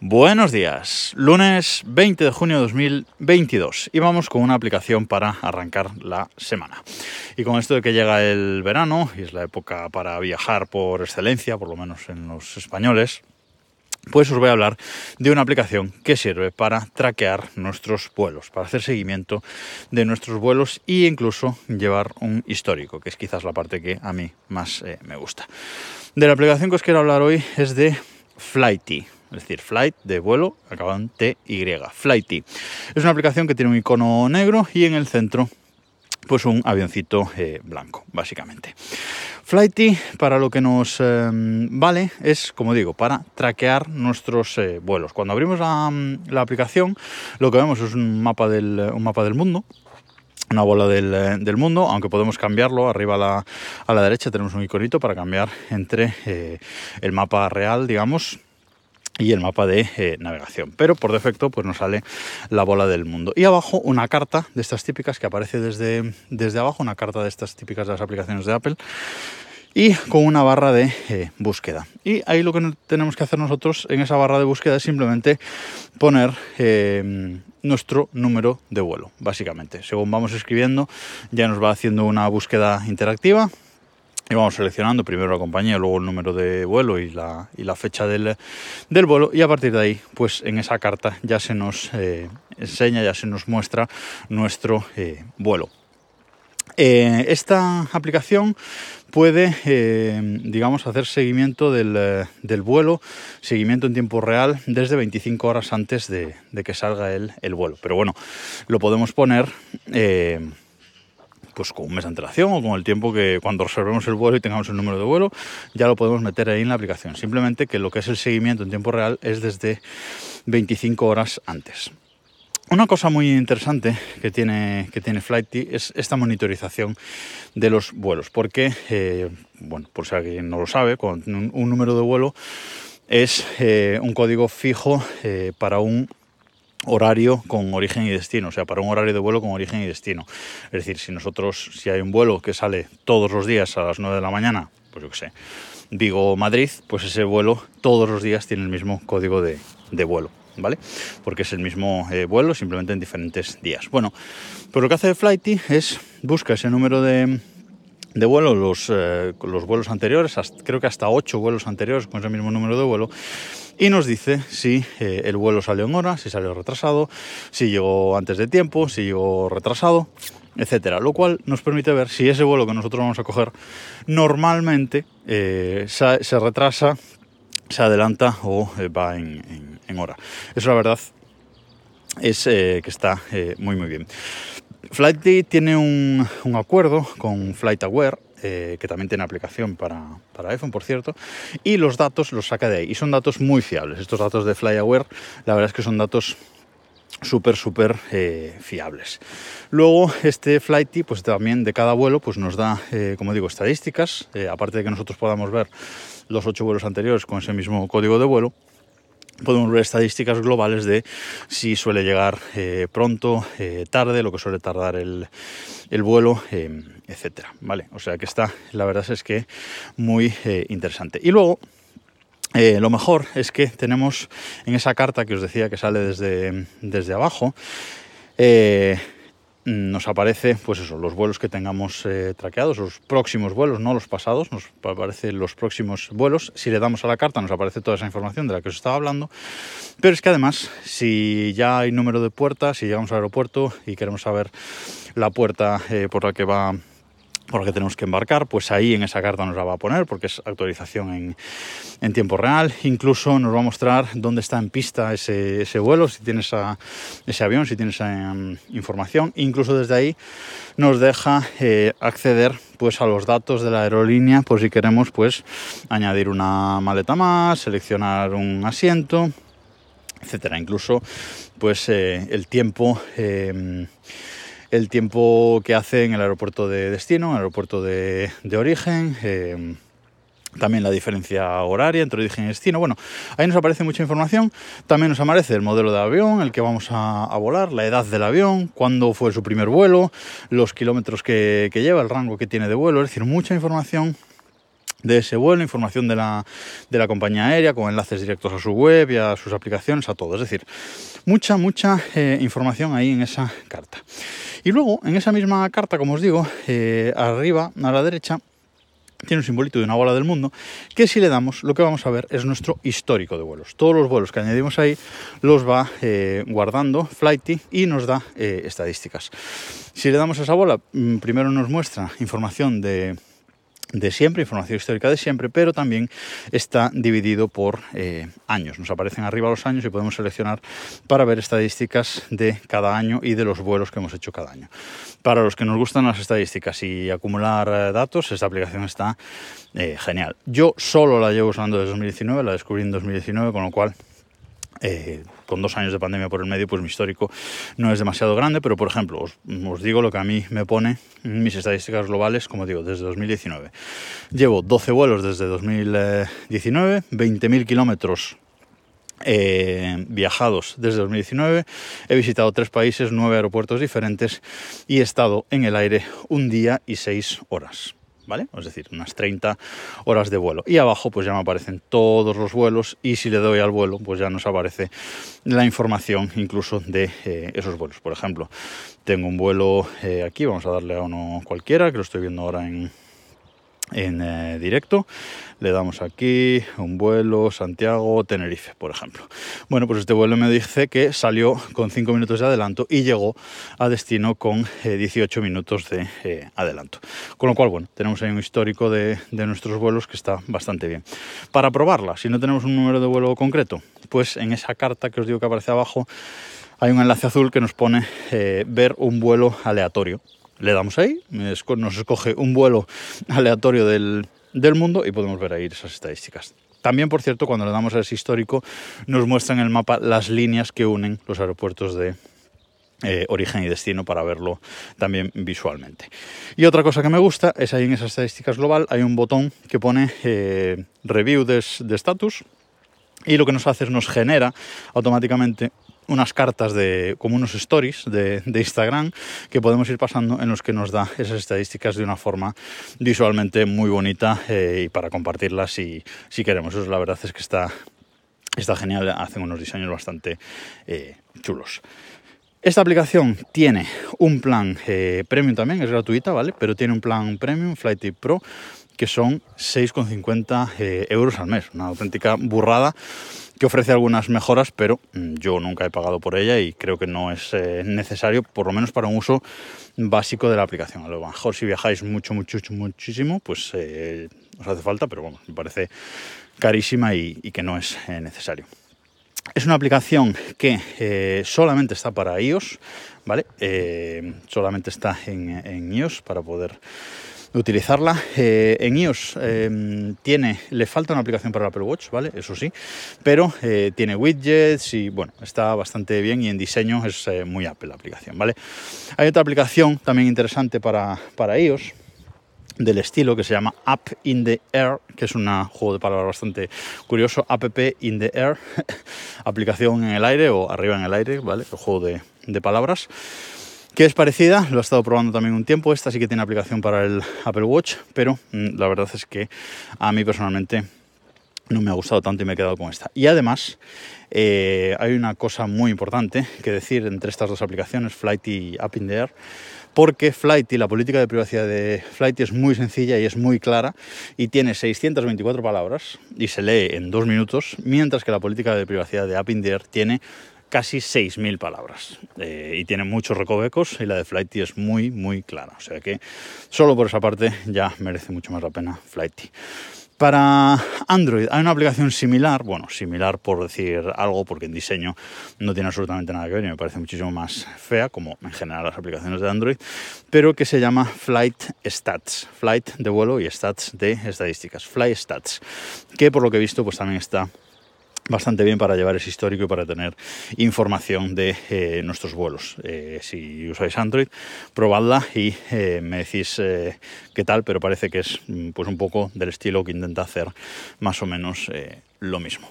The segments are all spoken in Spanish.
Buenos días, lunes 20 de junio de 2022 y vamos con una aplicación para arrancar la semana. Y con esto de que llega el verano y es la época para viajar por excelencia, por lo menos en los españoles, pues os voy a hablar de una aplicación que sirve para traquear nuestros vuelos, para hacer seguimiento de nuestros vuelos e incluso llevar un histórico, que es quizás la parte que a mí más eh, me gusta. De la aplicación que os quiero hablar hoy es de Flighty es decir, flight de vuelo, acabado TY, Flighty. Es una aplicación que tiene un icono negro y en el centro pues un avioncito eh, blanco, básicamente. Flighty, para lo que nos em, vale, es, como digo, para traquear nuestros eh, vuelos. Cuando abrimos la, aplicación, lo que vemos es un mapa del, un mapa del mundo, una bola del, eh, mundo, aunque podemos cambiarlo arriba a la, a la, derecha tenemos un iconito para cambiar entre el mapa real, digamos, y el mapa de eh, navegación. Pero por defecto pues nos sale la bola del mundo. Y abajo una carta de estas típicas que aparece desde, desde abajo, una carta de estas típicas de las aplicaciones de Apple. Y con una barra de eh, búsqueda. Y ahí lo que tenemos que hacer nosotros en esa barra de búsqueda es simplemente poner eh, nuestro número de vuelo, básicamente. Según vamos escribiendo, ya nos va haciendo una búsqueda interactiva y vamos seleccionando primero la compañía, luego el número de vuelo y la, y la fecha del, del, vuelo y a partir de ahí, pues en esa carta ya se nos eh, enseña, ya se nos muestra nuestro eh, vuelo. Eh, esta aplicación puede, digamos, hacer seguimiento del, del, vuelo, seguimiento en tiempo real desde 25 horas antes de, de que salga el, el, vuelo. Pero bueno, lo podemos poner pues con un mes de antelación o con el tiempo que cuando reservemos el vuelo y tengamos el número de vuelo, ya lo podemos meter ahí en la aplicación. Simplemente que lo que es el seguimiento en tiempo real es desde 25 horas antes. Una cosa muy interesante que tiene, que tiene Flighty es esta monitorización de los vuelos, porque, eh, bueno, por si alguien no lo sabe, con un, número de vuelo es eh, un código fijo eh, para un horario con origen y destino, o sea, para un horario de vuelo con origen y destino. Es decir, si nosotros, si hay un vuelo que sale todos los días a las 9 de la mañana, pues yo qué sé, Vigo-Madrid, pues ese vuelo todos los días tiene el mismo código de, vuelo. ¿Vale? Porque es el mismo eh, vuelo, simplemente en diferentes días. Bueno, pues lo que hace Flighty es busca ese número de, de vuelo, los, eh, los vuelos anteriores, creo que hasta 8 vuelos anteriores con ese mismo número de vuelo, y nos dice si eh, el vuelo salió en hora, si salió retrasado, si llegó antes de tiempo, si llegó retrasado, etcétera. Lo cual nos permite ver si ese vuelo que nosotros vamos a coger normalmente eh, se, retrasa, se adelanta o eh, va en, hora. Eso la verdad es que está muy muy bien. Flighty tiene un, un acuerdo con FlightAware eh, que también tiene aplicación para, iPhone, por cierto, y los datos los saca de ahí. Y son datos muy fiables. Estos datos de FlyAware, la verdad es que son datos súper, súper eh, fiables. Luego, este Flighty, pues también de cada vuelo, pues nos da, eh, como digo, estadísticas, aparte de que nosotros podamos ver los ocho vuelos anteriores con ese mismo código de vuelo, podemos ver estadísticas globales de si suele llegar eh, pronto, eh, tarde, lo que suele tardar el, vuelo, eh, etcétera. Vale, o sea que está, la verdad es que muy interesante. Y luego, lo mejor es que tenemos en esa carta que os decía que sale desde, desde abajo, nos aparece, pues eso, los vuelos que tengamos eh, traqueados, los próximos vuelos, no los pasados, nos aparecen los próximos vuelos. Si le damos a la carta nos aparece toda esa información de la que os estaba hablando. Pero es que además, si ya hay número de puerta, si llegamos al aeropuerto y queremos saber la puerta eh, por la que va por que tenemos que embarcar, pues ahí en esa carta nos la va a poner porque es actualización en, tiempo real. Incluso nos va a mostrar dónde está en pista ese, vuelo, si tiene ese avión, si tiene esa em, información. Incluso desde ahí nos deja eh, acceder pues a los datos de la aerolínea por si queremos pues añadir una maleta más, seleccionar un asiento, etcétera. Incluso pues eh, el tiempo em, el tiempo que hace en el aeropuerto de destino, en el aeropuerto de, origen. Eh, también la diferencia horaria entre origen y destino. Bueno, ahí nos aparece mucha información. También nos aparece el modelo de avión, el que vamos a, volar, la edad del avión, cuándo fue su primer vuelo, los kilómetros que, lleva, el rango que tiene de vuelo. Es decir, mucha información de ese vuelo, información de la, de la compañía aérea, con enlaces directos a su web y a sus aplicaciones, a todo. Es decir, mucha, mucha eh, información ahí en esa carta. Y luego, en esa misma carta, como os digo, eh, arriba a la derecha, tiene un simbolito de una bola del mundo, que si le damos, lo que vamos a ver es nuestro histórico de vuelos. Todos los vuelos que añadimos ahí los va eh, guardando Flighty y nos da estadísticas. Si le damos a esa bola, mm, primero nos muestra información de de siempre, información histórica de siempre, pero también está dividido por eh, años. Nos aparecen arriba los años y podemos seleccionar para ver estadísticas de cada año y de los vuelos que hemos hecho cada año. Para los que nos gustan las estadísticas y acumular eh, datos, esta aplicación está eh, genial. Yo solo la llevo usando desde 2019, la descubrí en 2019, con lo cual eh, con dos años de pandemia por el medio, pues mi histórico no es demasiado grande, pero por ejemplo, os, digo lo que a mí me pone mis estadísticas globales, como digo, desde 2019. Llevo 12 vuelos desde 2019, 20.000 kilómetros eh, viajados desde 2019, he visitado tres países, nueve aeropuertos diferentes y he estado en el aire un día y seis horas. ¿Vale? Es decir, unas 30 horas de vuelo. Y abajo pues ya me aparecen todos los vuelos y si le doy al vuelo pues ya nos aparece la información incluso de eh, esos vuelos. Por ejemplo, tengo un vuelo eh, aquí, vamos a darle a uno cualquiera, que lo estoy viendo ahora en, en eh, directo. Le damos aquí un vuelo Santiago-Tenerife, por ejemplo. Bueno, pues este vuelo me dice que salió con 5 minutos de adelanto y llegó a destino con 18 eh, minutos de eh, adelanto. Con lo cual, bueno, tenemos ahí un histórico de, de nuestros vuelos que está bastante bien. Para probarla, si no tenemos un número de vuelo concreto, pues en esa carta que os digo que aparece abajo, hay un enlace azul que nos pone ver un vuelo aleatorio le damos ahí, nos escoge un vuelo aleatorio del, mundo y podemos ver ahí esas estadísticas. También, por cierto, cuando le damos a ese histórico, nos muestra en el mapa las líneas que unen los aeropuertos de eh, origen y destino para verlo también visualmente. Y otra cosa que me gusta es ahí en esas estadísticas global hay un botón que pone eh, review de status y lo que nos hace es nos genera automáticamente unas cartas de como unos stories de, Instagram que podemos ir pasando en los que nos da esas estadísticas de una forma visualmente muy bonita eh, y para compartirlas si, si queremos. Eso la verdad es que está, está genial, hacen unos diseños bastante eh, chulos. Esta aplicación tiene un plan eh, premium también, es gratuita, ¿vale? Pero tiene un plan premium, Flight Pro, que son 6,50 euros al mes. Una auténtica burrada que ofrece algunas mejoras, pero mm, yo nunca he pagado por ella y creo que no es eh, necesario, por lo menos para un uso básico de la aplicación. A lo mejor si viajáis mucho, mucho, muchísimo, pues eh, os hace falta, pero bueno, me parece carísima y, que no es eh, necesario. Es una aplicación que solamente está para iOS, ¿vale? solamente está en iOS para poder utilizarla. Eh, en iOS em, tiene, le falta una aplicación para el Apple Watch, ¿vale? Eso sí, pero eh, tiene widgets y bueno, está bastante bien y en diseño es eh, muy Apple la aplicación, ¿vale? Hay otra aplicación también interesante para, para iOS del estilo que se llama App in the Air, que es un juego de palabras bastante curioso, App in the Air, aplicación en el aire o arriba en el aire, ¿vale? El juego de, de palabras que es parecida, lo he estado probando también un tiempo, esta sí que tiene aplicación para el Apple Watch, pero mm, la verdad es que a mí personalmente no me ha gustado tanto y me he quedado con esta. Y además eh, hay una cosa muy importante que decir entre estas dos aplicaciones, Flight y Up in the Air, porque Flight y la política de privacidad de Flight es muy sencilla y es muy clara y tiene 624 palabras y se lee en dos minutos, mientras que la política de privacidad de Up in tiene casi 6.000 palabras eh, y tiene muchos recovecos y la de Flighty es muy muy clara. O sea que solo por esa parte ya merece mucho más la pena Flighty. Para Android hay una aplicación similar, bueno, similar por decir algo, porque en diseño no tiene absolutamente nada que ver y me parece muchísimo más fea, como en general las aplicaciones de Android, pero que se llama Flight Stats, Flight de vuelo y Stats de estadísticas, Flight Stats, que por lo que he visto pues también está bastante bien para llevar ese histórico y para tener información de eh, nuestros vuelos. Eh, si usáis Android, probadla y eh, me decís qué tal, pero parece que es mm, pues un poco del estilo que intenta hacer más o menos lo mismo.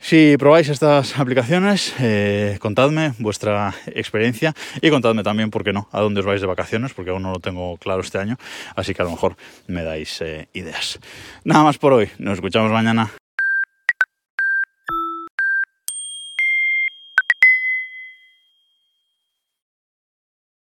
Si probáis estas aplicaciones, contadme vuestra experiencia y contadme también, ¿por qué no?, a dónde os vais de vacaciones, porque aún no lo tengo claro este año, así que a lo mejor me dais ideas. Nada más por hoy, nos escuchamos mañana.